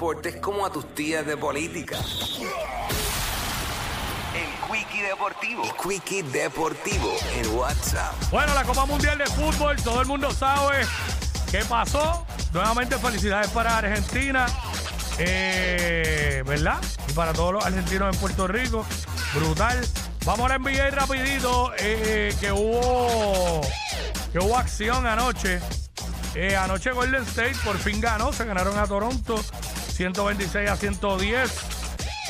deportes como a tus tías de política. El Quickie Deportivo. El Quickie Deportivo en WhatsApp. Bueno, la Copa Mundial de Fútbol, todo el mundo sabe qué pasó. Nuevamente felicidades para Argentina, eh, ¿verdad? Y para todos los argentinos en Puerto Rico. Brutal. Vamos a la NBA rapidito, eh, que hubo que hubo acción anoche. Eh, anoche Golden State por fin ganó, se ganaron a Toronto 126 a 110.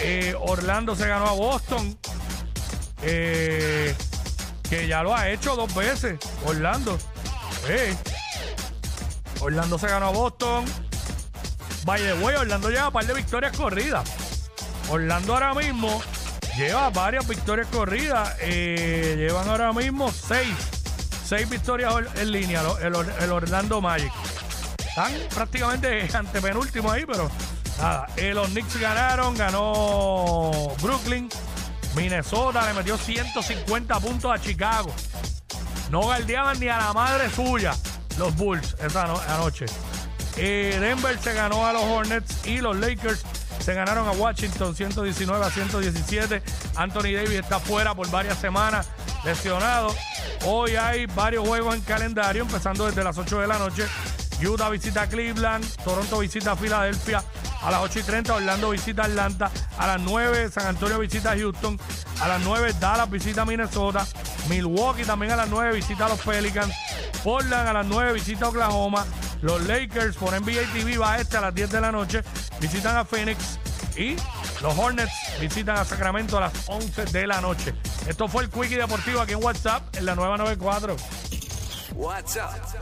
Eh, Orlando se ganó a Boston, eh, que ya lo ha hecho dos veces. Orlando. Eh. Orlando se ganó a Boston. By the way, Orlando lleva un par de victorias corridas. Orlando ahora mismo lleva varias victorias corridas. Eh, llevan ahora mismo seis. Seis victorias or- en línea, el, el Orlando Magic. Están prácticamente antepenúltimo ahí, pero nada. Eh, los Knicks ganaron, ganó Brooklyn. Minnesota le metió 150 puntos a Chicago. No galdeaban ni a la madre suya los Bulls esa no- anoche. Eh, Denver se ganó a los Hornets y los Lakers se ganaron a Washington 119 a 117. Anthony Davis está fuera por varias semanas, lesionado. Hoy hay varios juegos en calendario, empezando desde las 8 de la noche. Utah visita Cleveland, Toronto visita Filadelfia. A las 8 y 30 Orlando visita Atlanta. A las 9 San Antonio visita Houston. A las 9 Dallas visita Minnesota. Milwaukee también a las 9 visita a los Pelicans. Portland a las 9 visita Oklahoma. Los Lakers por NBA TV va a este a las 10 de la noche. Visitan a Phoenix. Y los Hornets visitan a Sacramento a las 11 de la noche. Esto fue el Quickie Deportivo aquí en WhatsApp en la nueva 94. WhatsApp